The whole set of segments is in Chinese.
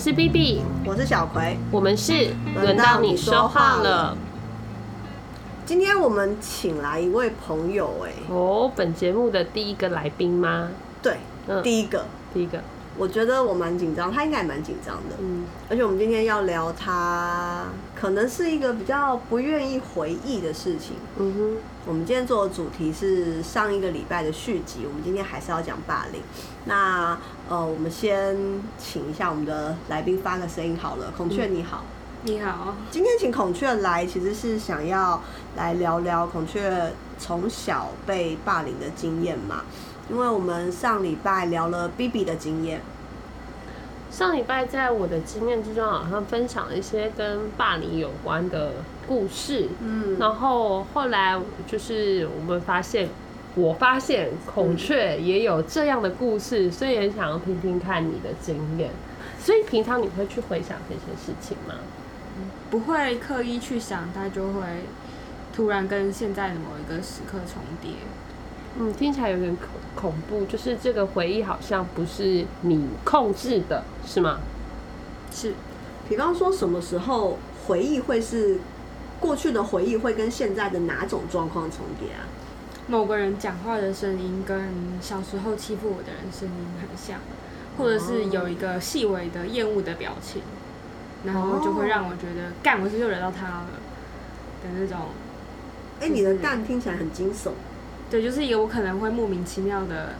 是 B B，我是小葵，我们是轮到你说话了。今天我们请来一位朋友，哎，哦，本节目的第一个来宾吗？对，第一个，第一个。我觉得我蛮紧张，他应该也蛮紧张的。嗯，而且我们今天要聊他，可能是一个比较不愿意回忆的事情。嗯哼，我们今天做的主题是上一个礼拜的续集，我们今天还是要讲霸凌。那呃，我们先请一下我们的来宾发个声音好了。孔雀你好，你好。今天请孔雀来，其实是想要来聊聊孔雀从小被霸凌的经验嘛。因为我们上礼拜聊了 B B 的经验，上礼拜在我的经验之中，好像分享了一些跟霸凌有关的故事。嗯，然后后来就是我们发现，我发现孔雀也有这样的故事，所以很想要听听看你的经验。所以平常你会去回想这些事情吗？不会刻意去想，它就会突然跟现在的某一个时刻重叠。嗯，听起来有点恐恐怖，就是这个回忆好像不是你控制的，是吗？是，比方说什么时候回忆会是过去的回忆，会跟现在的哪种状况重叠啊？某个人讲话的声音跟小时候欺负我的人声音很像，或者是有一个细微的厌恶的表情，然后就会让我觉得干，我是又惹到他了的那种。哎，你的干听起来很惊悚。对，就是一个我可能会莫名其妙的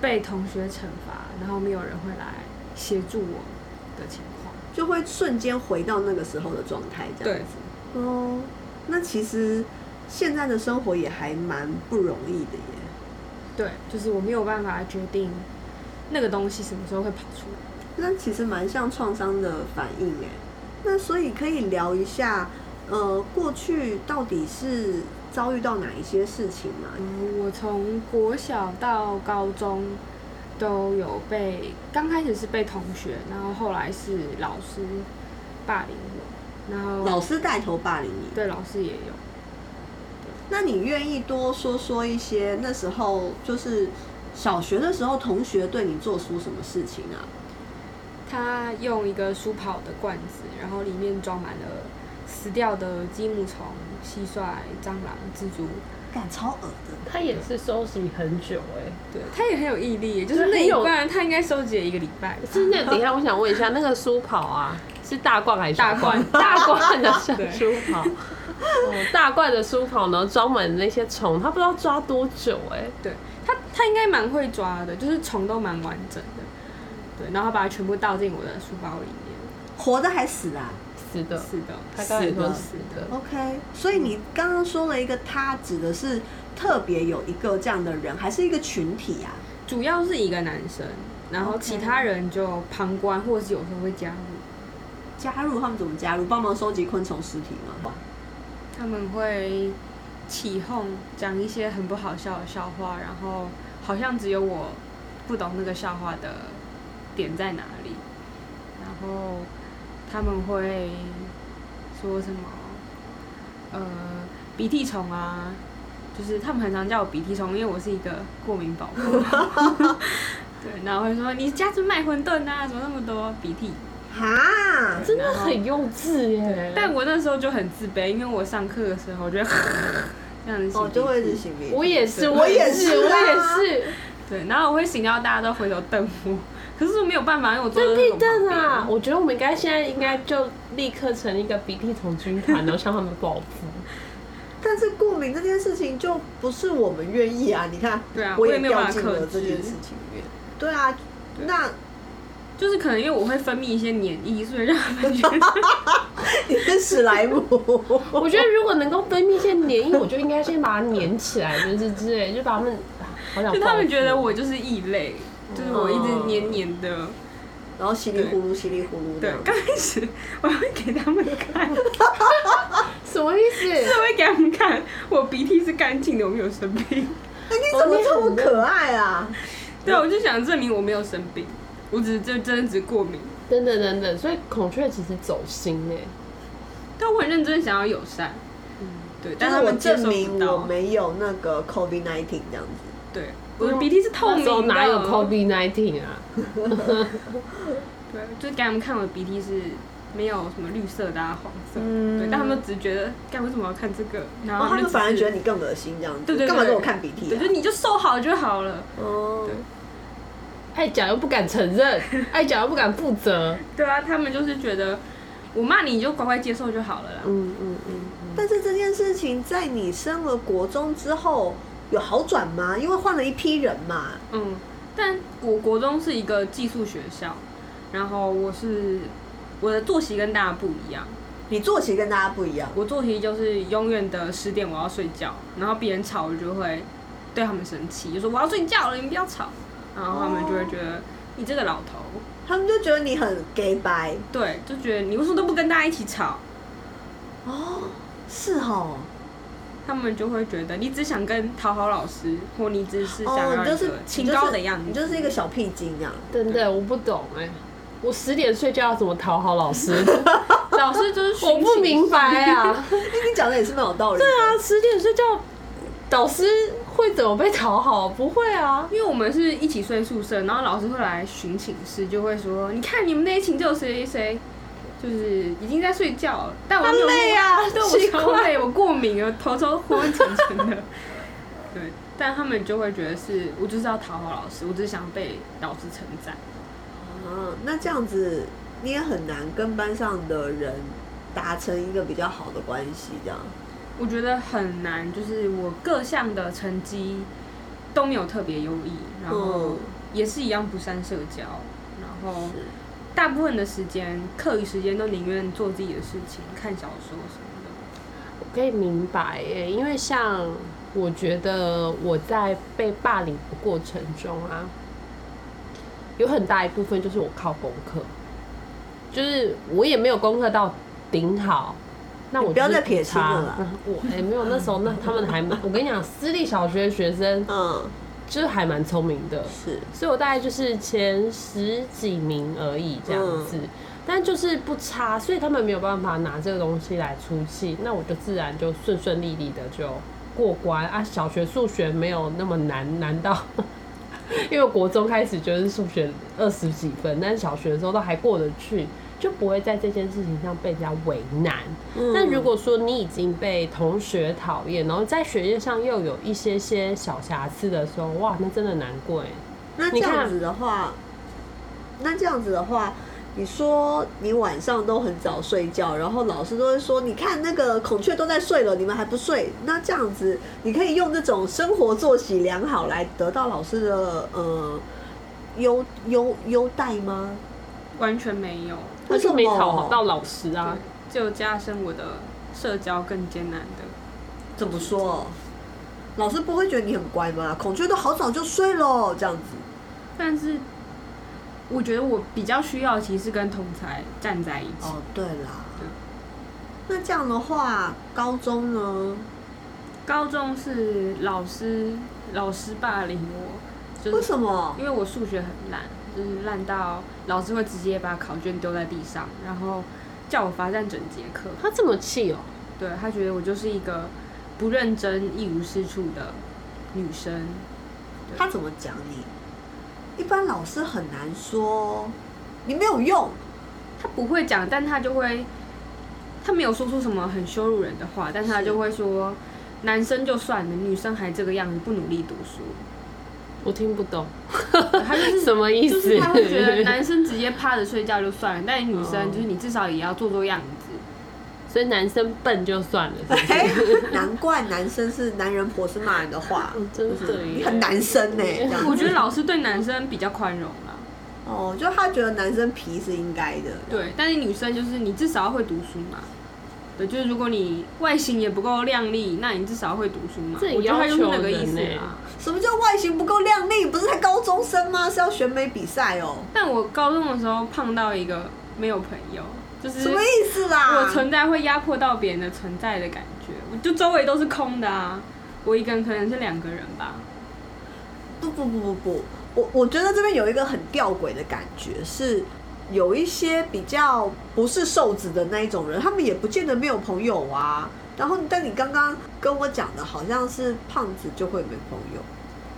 被同学惩罚，然后没有人会来协助我的情况，就会瞬间回到那个时候的状态，这样子。哦，那其实现在的生活也还蛮不容易的耶。对，就是我没有办法决定那个东西什么时候会跑出来。那其实蛮像创伤的反应哎。那所以可以聊一下，呃，过去到底是。遭遇到哪一些事情吗？嗯，我从国小到高中都有被，刚开始是被同学，然后后来是老师霸凌我，然后老师带头霸凌你，对，老师也有。那你愿意多说说一些那时候就是小学的时候同学对你做出什么事情啊？他用一个书跑的罐子，然后里面装满了死掉的积木虫。蟋蟀、蟑螂、蜘蛛，感超恶的。他也是收集很久哎，对，他也很有毅力，就是那一罐他应该收集了一个礼拜。是那，等一下我想问一下，那个书跑啊，是大罐还是大罐？大罐的 书跑，大罐的书跑呢，装满那些虫，他不知道抓多久哎。对他，他应该蛮会抓的，就是虫都蛮完整的。对，然后把它全部倒进我的书包里面，活的还死啊？死的，死的，他刚才说死的。OK，所以你刚刚说了一个，他指的是特别有一个这样的人，还是一个群体啊？主要是一个男生，然后其他人就旁观，或者是有时候会加入。加入他们怎么加入？帮忙收集昆虫尸体吗？他们会起哄，讲一些很不好笑的笑话，然后好像只有我不懂那个笑话的点在哪里，然后。他们会说什么？呃，鼻涕虫啊，就是他们很常叫我鼻涕虫，因为我是一个过敏宝宝。对，然后会说你家是卖馄饨啊，怎么那么多鼻涕？哈，真的很幼稚耶！但我那时候就很自卑，因为我上课的时候我觉得 这样子，哦，就会是擤鼻涕。我也是，我也是，我也是。对，然后我会醒到大家都回头瞪我。可是没有办法，因为我真屁瞪啊！我觉得我们应该现在应该就立刻成立一个鼻涕虫军团，然后向他们报复。但是过敏这件事情就不是我们愿意啊！你看，对啊，我也掉进了这件事情。对啊，那就是可能因为我会分泌一些黏液，所以让他们觉得 你是史莱姆。我觉得如果能够分泌一些黏液，我就应该先把它粘起来，就是之类，就把他们好想。就他们觉得我就是异类。就是我一直黏黏的，然后稀里呼噜、稀里糊涂。对，刚开始我会给他们看，什么意思？是会给他们看我鼻涕是干净的，我没有生病。那你怎么这么可爱啊？对，我就想证明我没有生病，我只是真真的只过敏。等等等等，所以孔雀其实走心哎，但我很认真想要友善。嗯，对，但是我证明我没有那个 COVID nineteen 这样子。对。我的鼻涕是透明的，哪有 COVID nineteen 啊？对，就是给他们看我的鼻涕是没有什么绿色的啊、黄色，嗯对，但他们只觉得，干为什么要看这个？然后他们反而觉得你，更恶心这样子，对对对干嘛给我看鼻涕对，啊？就你就瘦好就好了。哦对，爱讲又不敢承认，爱讲又不敢负责。对啊，他们就是觉得我骂你，你就乖乖接受就好了啦。嗯嗯嗯，但是这件事情在你升了国中之后有好转吗？因为换了一批人嘛。嗯，但我国中是一个寄宿学校，然后我是我的作息跟大家不一样。你作息跟大家不一样，我作息就是永远的十点我要睡觉，然后别人吵我就会对他们生气，就说我要睡觉了，你们不要吵。然后他们就会觉得、你这个老头，他们就觉得你很 gay 白对，就觉得你为什么都不跟大家一起吵？哦，是哦，他们就会觉得你只想跟讨好老师，或你只是想哦，要一你就是个清高的样子，你就是一个小屁精这样。真的我不懂哎、我十点睡觉要怎么讨好老师？老师就是我不明白啊。哎 你讲的也是蛮有道理的。对啊，十点睡觉，导师会怎么被讨好？不会啊。因为我们是一起睡宿舍，然后老师会来巡寝室，就会说：“你看你们那一寝就有谁谁谁，就是已经在睡觉了。”但我他没有累啊对我超累，我过敏了，头都昏昏沉沉的。对，但他们就会觉得是我就是要讨好老师，我只是想被老师称赞。啊，那这样子你也很难跟班上的人达成一个比较好的关系，这样。我觉得很难，就是我各项的成绩都没有特别优异，然后嗯也是一样不善社交，然后大部分的时间课余时间都宁愿做自己的事情，看小说什么的。我可以明白耶，因为像我觉得我在被霸凌的过程中啊，有很大一部分就是我靠功课，就是我也没有功课到顶好。那我不要再撇清了我哎、没有，那时候那他们还蛮，我跟你讲，私立小学学生嗯，就是还蛮聪明的，是。所以我大概就是前十几名而已这样子，但就是不差，所以他们没有办法拿这个东西来出气，那我就自然就顺顺利利的就过关啊。小学数学没有那么难，难到因为国中开始就是数学二十几分，但是小学的时候都还过得去。就不会在这件事情上被人家为难。嗯那如果说你已经被同学讨厌，然后在学业上又有一些些小瑕疵的时候，哇，那真的难过哎。那这样子的话，那这样子的话，你说你晚上都很早睡觉，然后老师都会说，你看那个孔雀都在睡了，你们还不睡？那这样子，你可以用这种生活作息良好来得到老师的呃优优优待吗？完全没有，他就没讨好到老师啊。就加深我的社交更艰难的。怎么说？老师不会觉得你很乖吗？孔雀都好早就睡了，这样子。但是我觉得我比较需要，其实是跟同才站在一起。哦，对啦对。那这样的话，高中呢？高中是老师老师霸凌我，就是为什么？因为我数学很烂，就是烂到老师会直接把考卷丢在地上，然后叫我罚站整节课。他这么气哦、对他觉得我就是一个不认真、一无是处的女生。他怎么讲你？一般老师很难说你没有用，他不会讲，但他就会，他没有说出什么很羞辱人的话，但是他就会说，男生就算了，女生还这个样子，不努力读书，我听不懂他就是什么意思。就是他会觉得男生直接趴着睡觉就算了，但女生就是你至少也要做做样子。所以男生笨就算了，是是？哎，难怪男生是男人婆是骂人的话，嗯真的耶你很男生呢、我觉得老师对男生比较宽容啦，哦，就他觉得男生皮是应该的，对，但是女生就是你至少要会读书嘛。对，就是如果你外形也不够靓丽，那你至少要会读书嘛。这我觉得他就是。什么叫外形不够靓丽？不是才高中生吗？是要选美比赛哦、但我高中的时候胖到一个没有朋友，就是什么意思啦？我存在会压迫到别人的存在的感觉，我就周围都是空的啊，我一个人可能是两个人吧。不不不不不，我我觉得这边有一个很吊诡的感觉，是有一些比较不是瘦子的那一种人，他们也不见得没有朋友啊。然后，但你刚刚跟我讲的好像是胖子就会没朋友，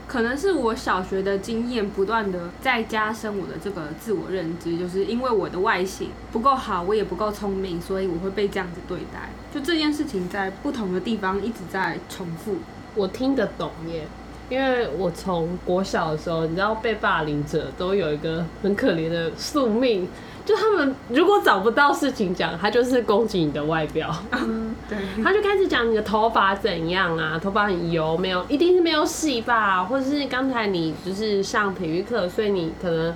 可能是我小学的经验不断的在加深我的这个自我认知，就是因为我的外形不够好，我也不够聪明，所以我会被这样子对待。就这件事情在不同的地方一直在重复，我听得懂耶。因为我从国小的时候，你知道被霸凌者都有一个很可怜的宿命，就他们如果找不到事情讲，他就是攻击你的外表，对，他就开始讲你的头发怎样啊，头发很油，没有，一定是没有洗吧，或者是刚才你就是上体育课，所以你可能。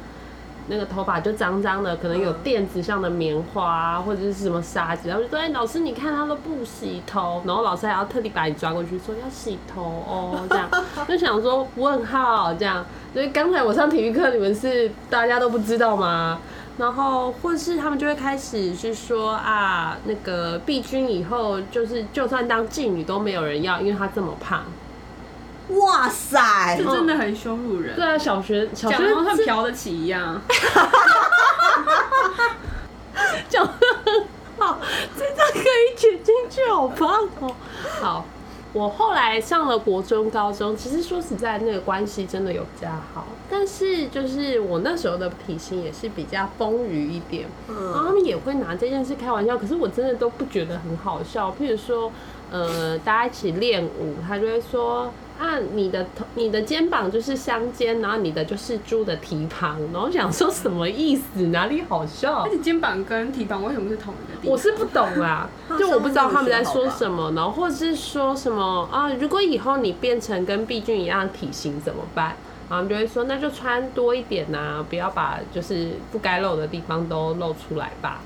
那个头发就脏脏的，可能有垫子上的棉花或者是什么沙子，然后就说：“哎，老师，你看他都不洗头。”然后老师还要特地把你抓过去说要洗头哦，这样 就想说问号这样。所以刚才我上体育课，你们是大家都不知道吗？然后或是他们就会开始是说啊，那个碧君以后就是就算当妓女都没有人要，因为她这么胖。哇塞，这真的很羞辱人。对啊，小学小学像他嫖得起一样。讲的很好，这张可以剪进去，好棒哦。好，我后来上了国中、高中，其实说实在，那个关系真的有加好。但是就是我那时候的体型也是比较丰腴一点，然后他们也会拿这件事开玩笑，可是我真的都不觉得很好笑。譬如说，呃，大家一起练舞，他就会说。啊，你的头、你的肩膀就是香肩，然后你的就是猪的蹄膀，然后想说什么意思？哪里好笑？而且肩膀跟蹄膀为什么是同一个地方？我是不懂啊，就我不知道他们在说什么，然后或者是说什么啊？如果以后你变成跟毕俊一样体型怎么办？然后就会说那就穿多一点呐，不要把就是不该露的地方都露出来吧。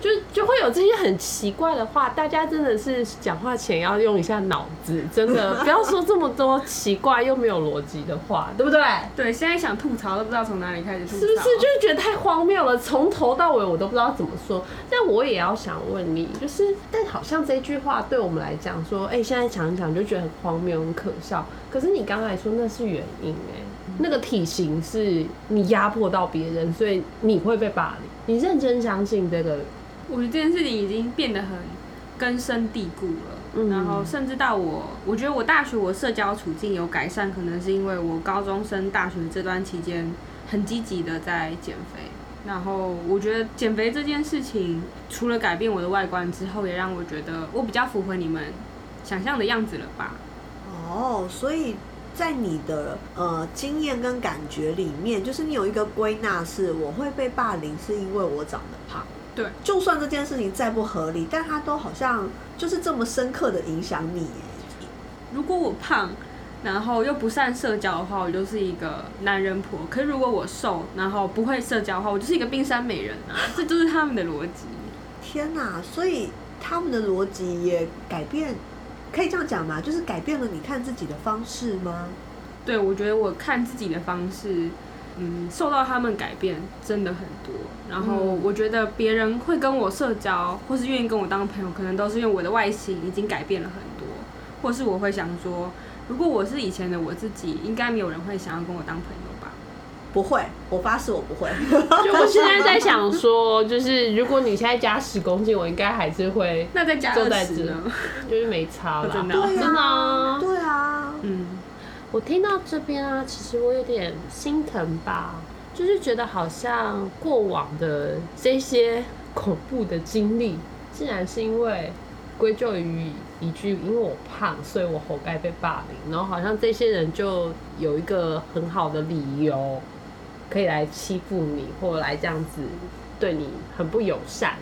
就就会有这些很奇怪的话，大家真的是讲话前要用一下脑子，真的不要说这么多奇怪又没有逻辑的话，对不对？对，现在想吐槽都不知道从哪里开始吐槽，是不是？就是觉得太荒谬了，从头到尾我都不知道怎么说。但我也要想问你，就是，但好像这句话对我们来讲说，哎，现在想一想就觉得很荒谬、很可笑。可是你刚才说那是原因，哎，那个体型是你压迫到别人，所以你会被霸凌。你认真相信这个？我觉得这件事情已经变得很根深蒂固了，然后甚至到我，我觉得我大学我社交处境有改善，可能是因为我高中升大学这段期间很积极的在减肥，然后我觉得减肥这件事情除了改变我的外观之后，也让我觉得我比较符合你们想象的样子了吧？哦，所以在你的呃经验跟感觉里面，就是你有一个归纳是我会被霸凌是因为我长得胖。对，就算这件事情再不合理，但它都好像就是这么深刻的影响你。如果我胖，然后又不善社交的话，我就是一个男人婆；可是如果我瘦，然后不会社交的话，我就是一个冰山美人啊！这就是他们的逻辑。天哪！所以他们的逻辑也改变，可以这样讲吗？就是改变了你看自己的方式吗？对，我觉得我看自己的方式。嗯，受到他们改变真的很多。然后我觉得别人会跟我社交，或是愿意跟我当朋友，可能都是因为我的外形已经改变了很多。或是我会想说，如果我是以前的我自己，应该没有人会想要跟我当朋友吧？不会，我发誓我不会。就我现在在想 说，就是如果你现在加十公斤，我应该还是会。那再加二十呢？就是没差了。真的，真的，对啊，嗯。我听到这边啊，其实我有点心疼吧，就是觉得好像过往的这些恐怖的经历，竟然是因为归咎于一句“因为我胖，所以我活该被霸凌”，然后好像这些人就有一个很好的理由，可以来欺负你，或来这样子对你很不友善。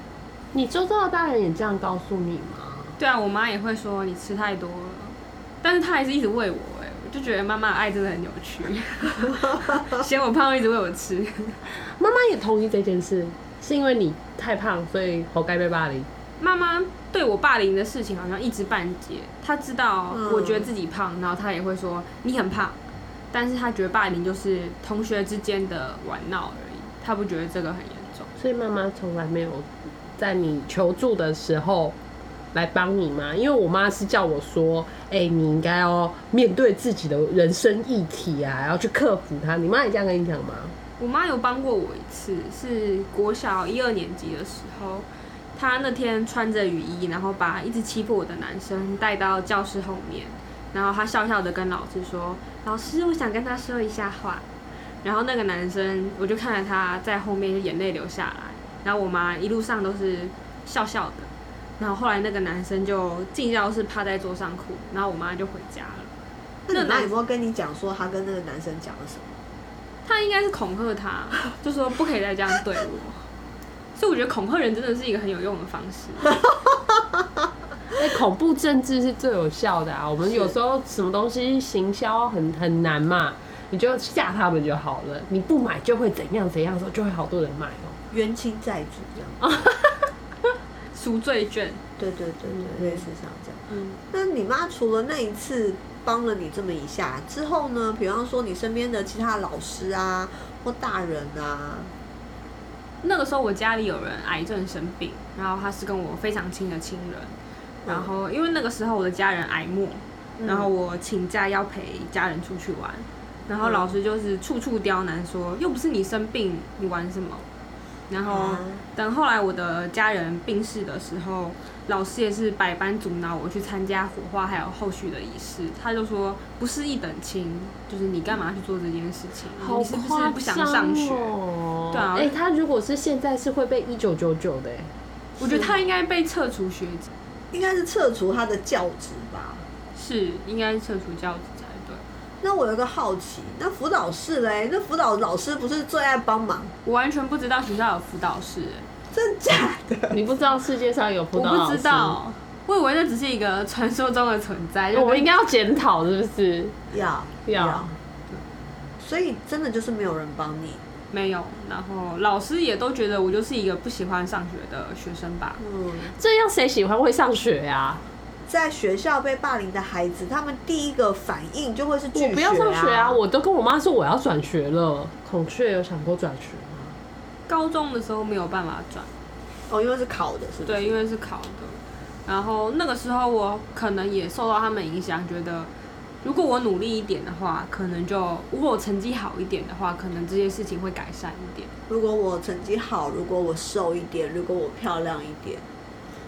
你周遭的大人也这样告诉你吗？对啊，我妈也会说你吃太多了，但是她还是一直喂我。哎，我就觉得妈妈的爱真的很扭曲，嫌我胖一直喂我吃。妈妈也同意这件事，是因为你太胖，所以活该被霸凌。妈妈对我霸凌的事情好像一知半解，她知道我觉得自己胖，然后她也会说你很胖，但是他觉得霸凌就是同学之间的玩闹而已，他不觉得这个很严重。所以妈妈从来没有在你求助的时候。来帮你吗？因为我妈是叫我说，哎，你应该要面对自己的人生议题啊，要去克服它。你妈也这样跟你讲吗？我妈有帮过我一次，是国小一二年级的时候，她那天穿着雨衣，然后把一直欺负我的男生带到教室后面，然后她笑笑的跟老师说：“老师，我想跟他说一下话。”然后那个男生，我就看着他在后面就眼泪流下来，然后我妈一路上都是笑笑的。然后后来那个男生就进教室趴在桌上哭，然后我妈就回家了。那你妈有没有跟你讲说他跟那个男生讲了什么？他应该是恐吓他，就说不可以再这样对我。所以我觉得恐吓人真的是一个很有用的方式。哎，恐怖政治是最有效的啊！我们有时候什么东西行销很很难嘛，你就吓他们就好了。你不买就会怎样怎样，时候就会好多人买哦。冤亲债主这样。赎罪券，对对对对，类似像这样。嗯，那你妈除了那一次帮了你这么一下之后呢？比方说你身边的其他老师啊，或大人啊，那个时候我家里有人癌症生病，然后他是跟我非常亲的亲人，然后因为那个时候我的家人癌末，然后我请假要陪家人出去玩，然后老师就是处处刁难说，又不是你生病，你玩什么？然后等后来我的家人病逝的时候，老师也是百般阻挠我去参加火化还有后续的仪式。他就说不是一等亲，就是你干嘛去做这件事情？你是不是不想上学？对啊，哎，他如果是现在是会被一九九九的，我觉得他应该被撤除学籍，应该是撤除他的教职吧？是，应该是撤除教职才对。那我有个好奇，那辅导室嘞？那辅导老师不是最爱帮忙？我完全不知道学校有辅导室，真假的？你不知道世界上有辅导我不知道，我以为那只是一个传说中的存在。我们应该要检讨，是不是？要要。所以真的就是没有人帮你？没有。然后老师也都觉得我就是一个不喜欢上学的学生吧？嗯，这样谁喜欢会上学呀？在学校被霸凌的孩子，他们第一个反应就会是拒绝啊！我不要上学啊！我都跟我妈说我要转学了。孔雀有想过转学吗？高中的时候没有办法转，哦，因为是考的，是对，因为是考的。然后那个时候我可能也受到他们影响，觉得如果我努力一点的话，可能就如果我成绩好一点的话，可能这些事情会改善一点。如果我成绩好，如果我瘦一点，如果我漂亮一点，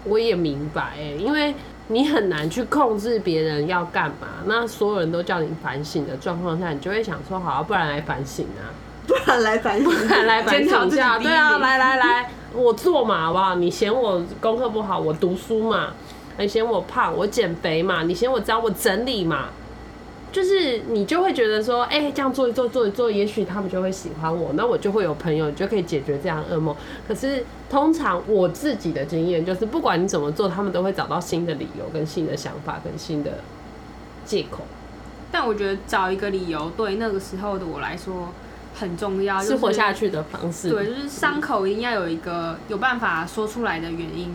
我也明白，因为。你很难去控制别人要干嘛，那所有人都叫你反省的状况下，你就会想说，好，不然来反省啊，不然来反省，不然来反省一下，对啊，来来来，我做嘛，好不好？你嫌我功课不好，我读书嘛；你嫌我胖，我减肥嘛；你嫌我脏，我整理嘛。就是你就会觉得说，哎，这样做一做做一做，也许他们就会喜欢我，那我就会有朋友，就可以解决这样噩梦。可是通常我自己的经验就是，不管你怎么做，他们都会找到新的理由、跟新的想法、跟新的借口。但我觉得找一个理由，对那个时候的我来说很重要，是活下去的方式。对，就是伤口一定要有一个有办法说出来的原因。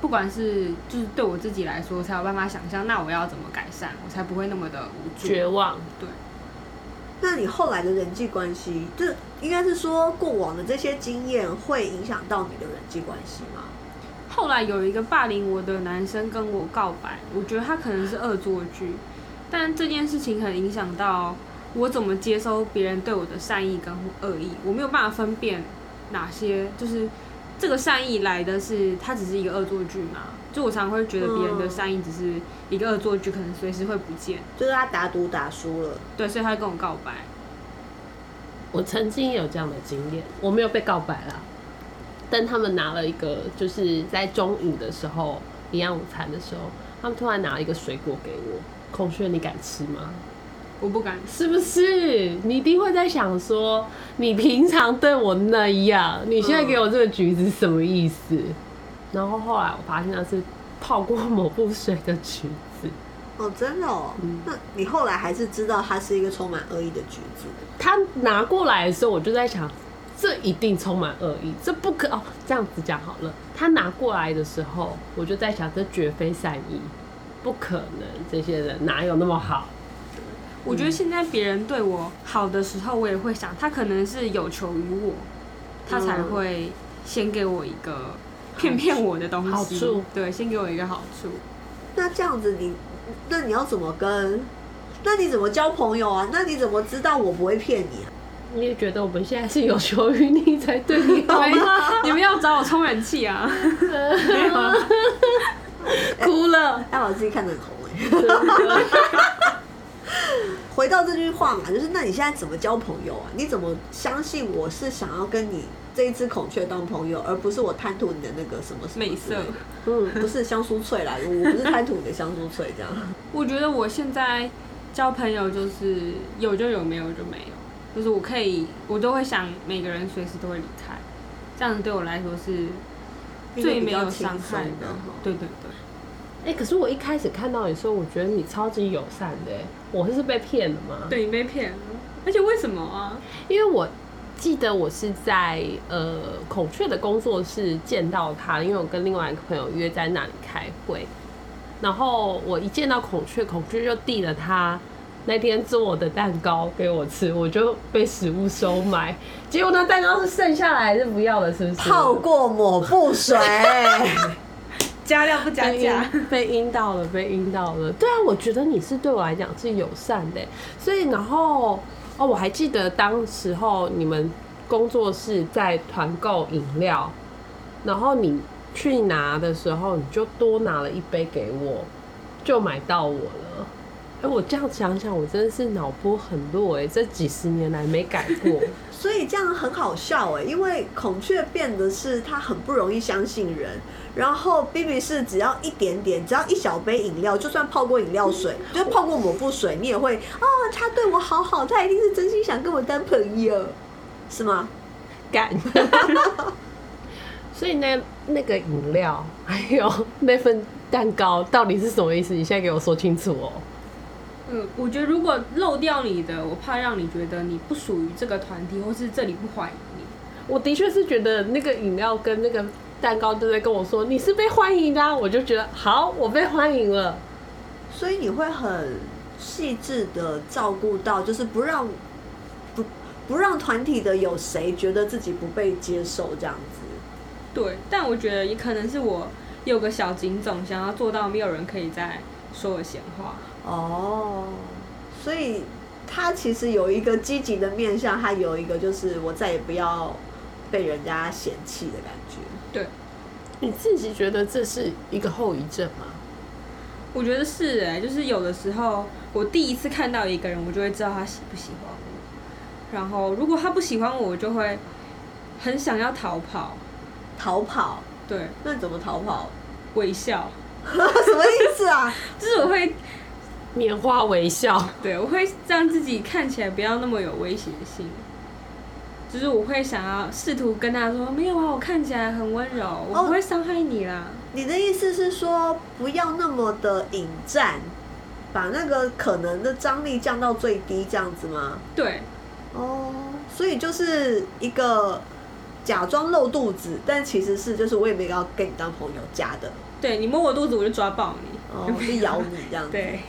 不管是就是对我自己来说，才有办法想象，那我要怎么改善，我才不会那么的无助、绝望。对。那你后来的人际关系，就应该是说过往的这些经验会影响到你的人际关系吗？后来有一个霸凌我的男生跟我告白，我觉得他可能是恶作剧，但这件事情很影响到我怎么接收别人对我的善意跟恶意，我没有办法分辨哪些就是。这个善意来的是，他只是一个恶作剧嘛？就我常会觉得别人的善意只是一个恶作剧，可能随时会不见。就是他打赌打输了，对，所以他跟我告白。我曾经有这样的经验，我没有被告白啦，但他们拿了一个，就是在中午的时候，营养午餐的时候，他们突然拿了一个水果给我，孔雀，你敢吃吗？我不敢，是不是？你一定会在想说，你平常对我那样，你现在给我这个橘子什么意思？然后后来我发现那是泡过某部水的橘子。哦，真的哦。那你后来还是知道它是一个充满恶意的橘子？他拿过来的时候，我就在想，这一定充满恶意，这不可哦。这样子讲好了，他拿过来的时候，我就在想，这绝非善意，不可能，这些人哪有那么好？我觉得现在别人对我好的时候，我也会想，他可能是有求于我，他才会先给我一个骗骗我的东西。好处对，先给我一个好处。那这样子，你那你要怎么跟？那你怎么交朋友啊？那你怎么知道我不会骗你啊？你也觉得我们现在是有求于你才对你好吗？你们要找我充人气啊？哭了，要把自己看得很红哎。回到这句话嘛，就是那你现在怎么交朋友啊？你怎么相信我是想要跟你这一只孔雀当朋友，而不是我贪图你的那个什么美色？嗯，不是香酥脆啦，我不是贪图你的香酥脆这样。我觉得我现在交朋友就是有就有，没有就没有，就是我可以，我都会想每个人随时都会离开，这样子对我来说是最没有伤害的。对对对。哎，可是我一开始看到你说，我觉得你超级友善的，我是被骗了吗？对，你被骗了。而且为什么啊？因为我记得我是在呃孔雀的工作室见到他，因为我跟另外一个朋友约在那里开会，然后我一见到孔雀，孔雀就递了他那天做我的蛋糕给我吃，我就被食物收买，结果那蛋糕是剩下来还是不要的，是不是？泡过抹布水。加料不加价，被阴到了，被阴到了。对啊，我觉得你是对我来讲是友善的，所以然后哦，我还记得当时候你们工作室在团购饮料，然后你去拿的时候，你就多拿了一杯给我，就买到我了。哎，我这样想想，我真的是脑波很弱哎，这几十年来没改过。所以这样很好笑哎，因为孔雀变的是他很不容易相信人，然后 B B 是只要一点点，只要一小杯饮料，就算泡过饮料水，就泡过抹布水，你也会啊，他对我好好，他一定是真心想跟我当朋友，是吗？干。所以那那个饮料还有那份蛋糕到底是什么意思？你现在给我说清楚哦。嗯，我觉得如果漏掉你的，我怕让你觉得你不属于这个团体，或是这里不欢迎你。我的确是觉得那个饮料跟那个蛋糕都在跟我说你是被欢迎的，我就觉得好，我被欢迎了。所以你会很细致的照顾到，就是不让不不让团体的有谁觉得自己不被接受这样子。对，但我觉得也可能是我有个小警总，想要做到没有人可以再说我闲话。哦，所以他其实有一个积极的面向，他有一个就是我再也不要被人家嫌弃的感觉。对，你自己觉得这是一个后遗症吗？我觉得是哎，就是有的时候我第一次看到一个人，我就会知道他喜不喜欢我。然后如果他不喜欢我，我就会很想要逃跑。逃跑？对。那你怎么逃跑？微笑。什么意思啊？就是我会。拈花微笑，对我会让自己看起来不要那么有威胁性，就是我会想要试图跟他说，没有啊，我看起来很温柔，我不会伤害你啦。你的意思是说，不要那么的引战，把那个可能的张力降到最低，这样子吗？对。哦，所以就是一个假装露肚子，但其实是就是我也没有要跟你当朋友假的。对你摸我肚子，我就抓爆你，哦，就咬你这样子。对。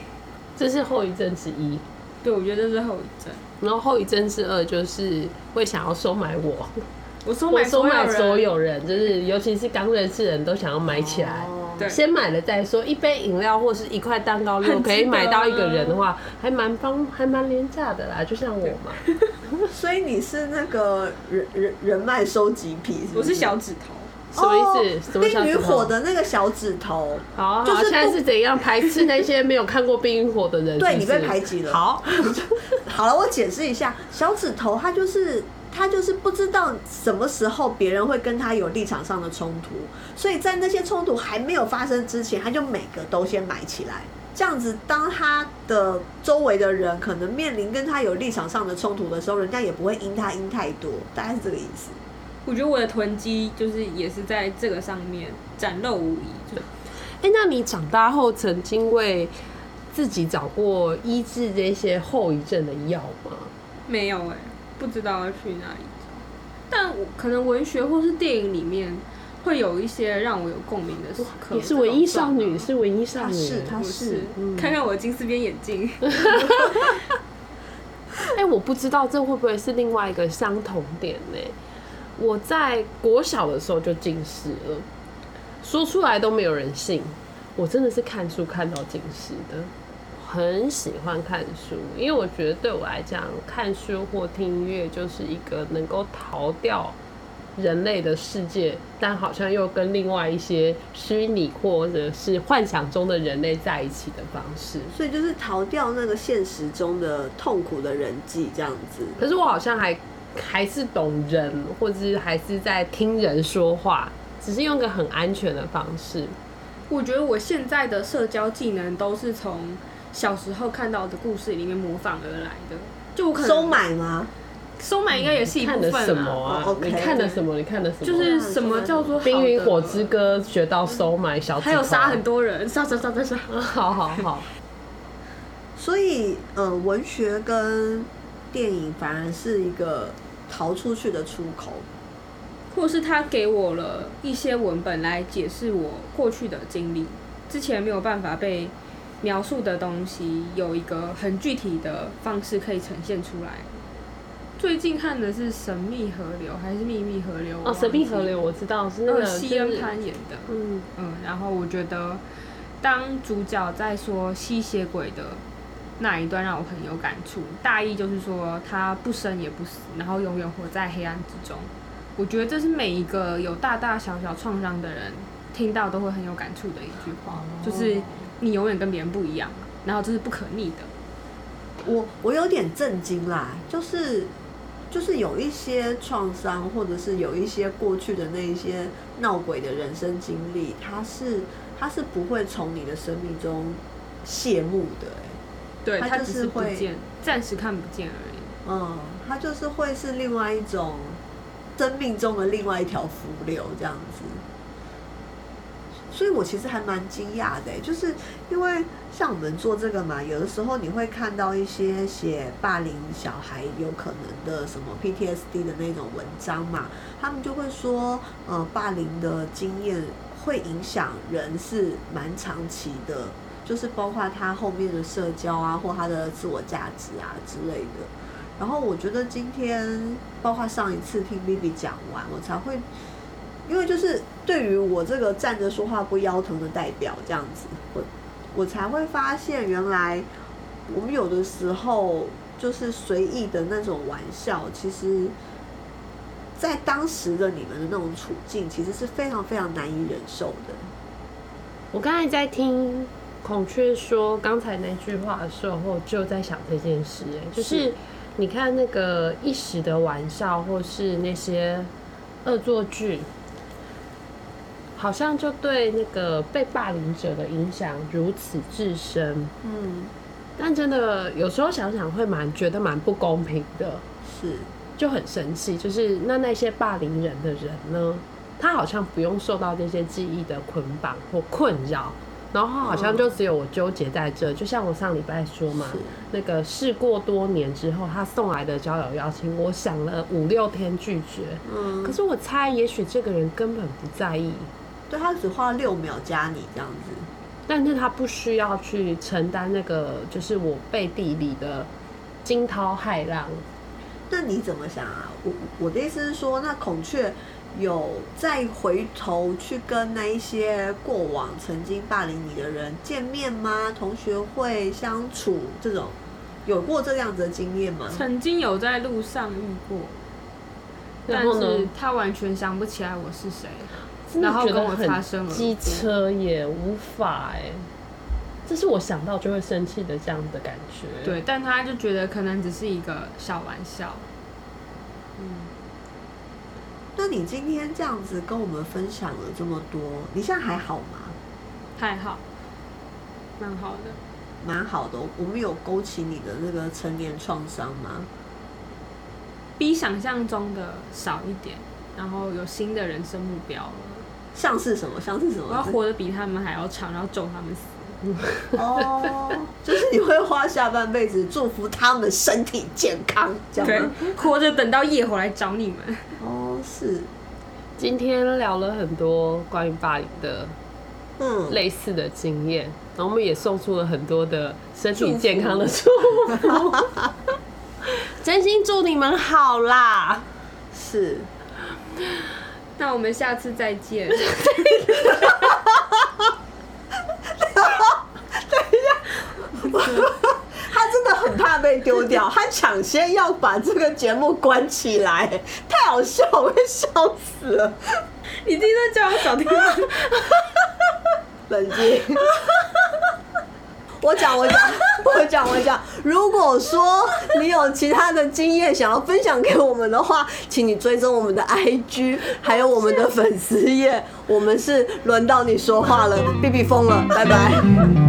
这是后遗症之一，对，我觉得这是后遗症。然后后遗症之二就是会想要收买我，我收买收买所有人，就是尤其是刚认识人都想要买起来，对，先买了再说。一杯饮料或是一块蛋糕，如果可以买到一个人的话，还蛮方，还蛮廉价的啦。就像我嘛，所以你是那个人人人脉收集癖，我是小指头。什么意思？冰与火的那个小指头，好，就是现在是怎样排斥那些没有看过冰与火的人？对你被排挤了。好，好了，我解释一下，小指头他就是他就是不知道什么时候别人会跟他有立场上的冲突，所以在那些冲突还没有发生之前，他就每个都先埋起来，这样子当他的周围的人可能面临跟他有立场上的冲突的时候，人家也不会因他因太多，大概是这个意思。我觉得我的囤积就是也是在这个上面展露无遗。就，哎，那你长大后曾经为自己找过医治这些后遗症的药吗？没有哎，不知道要去哪里找。但可能文学或是电影里面会有一些让我有共鸣的时刻。你是文艺少女，是文艺少女，是她是。看看我的金丝边眼镜。哎，我不知道这会不会是另外一个相同点呢？我在国小的时候就近视了，说出来都没有人信。我真的是看书看到近视的，很喜欢看书，因为我觉得对我来讲，看书或听音乐就是一个能够逃掉人类的世界，但好像又跟另外一些虚拟或者是幻想中的人类在一起的方式。所以就是逃掉那个现实中的痛苦的人际这样子。可是我好像还还是懂人，或者是还是在听人说话，只是用个很安全的方式。我觉得我现在的社交技能都是从小时候看到的故事里面模仿而来的。就我可能收买吗？收买应该也是一部分啊？哦，OK 你看的什么？你看的什么？就是什么叫做《冰与火之之歌》学到收买小，还有杀很。多人，杀杀杀杀杀。好好好，所以呃，文学跟电影反而是一个逃出去的出口。或是他给我了一些文本来解释我过去的经历，之前没有办法被描述的东西，有一个很具体的方式可以呈现出来。最近看的是《神秘河流》还是《秘密河流》？哦，神秘河流我知道是那个西恩潘演的。嗯嗯，然后我觉得当主角在说吸血鬼的那一段让我很有感触，大意就是说他不生也不死，然后永远活在黑暗之中。我觉得这是每一个有大大小小创伤的人听到都会很有感触的一句话，就是你永远跟别人不一样，然后这是不可逆的。我我有点震惊啦，就是就是有一些创伤，或者是有一些过去的那一些闹鬼的人生经历，它是它是不会从你的生命中谢幕的、欸，对，它他只就是会是，暂时看不见而已。嗯，它就是会是另外一种生命中的另外一条浮流这样子。所以我其实还蛮惊讶的欸，就是因为像我们做这个嘛，有的时候你会看到一些写霸凌小孩有可能的什么 PTSD 的那种文章嘛，他们就会说，呃，霸凌的经验会影响人是蛮长期的，就是包括他后面的社交啊，或他的自我价值啊之类的。然后我觉得今天，包括上一次听 B B 讲完，我才会，因为就是对于我这个站着说话不腰疼的代表这样子，我我才会发现，原来我们有的时候就是随意的那种玩笑，其实，在当时的你们的那种处境，其实是非常非常难以忍受的。我刚才在听孔雀说刚才那句话的时候，就在想这件事、哎，就是是你看那个一时的玩笑，或是那些恶作剧，好像就对那个被霸凌者的影响如此至深。嗯，但真的有时候想想会蛮觉得蛮不公平的，是，就很生气。就是那那些霸凌人的人呢，他好像不用受到这些记忆的捆绑或困扰，然后好像就只有我纠结在这。就像我上礼拜说嘛，那个事过多年之后，他送来的交友邀请，我想了五六天拒绝。嗯，可是我猜，也许这个人根本不在意，对他只花六秒加你这样子。但是他不需要去承担那个，就是我背地里的惊涛骇浪。那你怎么想啊？我我的意思是说，那孔雀有再回头去跟那一些过往曾经霸凌你的人见面吗？同学会相处这种，有过这样子的经验吗？曾经有在路上遇过，但是他完全想不起来我是谁。然后跟我觉得很擦身而过机车也无法哎、这是我想到就会生气的这样的感觉。对，但他就觉得可能只是一个小玩笑。那你今天这样子跟我们分享了这么多，你现在还好吗？还好，蛮好的。蛮好的，我们有勾起你的那个成年创伤吗？比想象中的少一点，然后有新的人生目标了。像是什么？像是什么我要？活得比他们还要长，然后咒他们死。哦，就是你会花下半辈子祝福他们身体健康，这样活着等到夜火来找你们。哦，是，今天聊了很多关于霸凌的嗯，类似的经验，然后我们也送出了很多的身体健康的祝福。真心祝你们好啦！是。那我们下次再见。他真的很怕被丢掉，他抢先要把这个节目关起来，太好笑，我会笑死了。你今天叫我小听吗？冷静。我讲，我讲，我讲，我讲。如果说你有其他的经验想要分享给我们的话，请你追踪我们的 IG，还有我们的粉丝页。我们是轮到你说话了，B B 疯了，拜拜。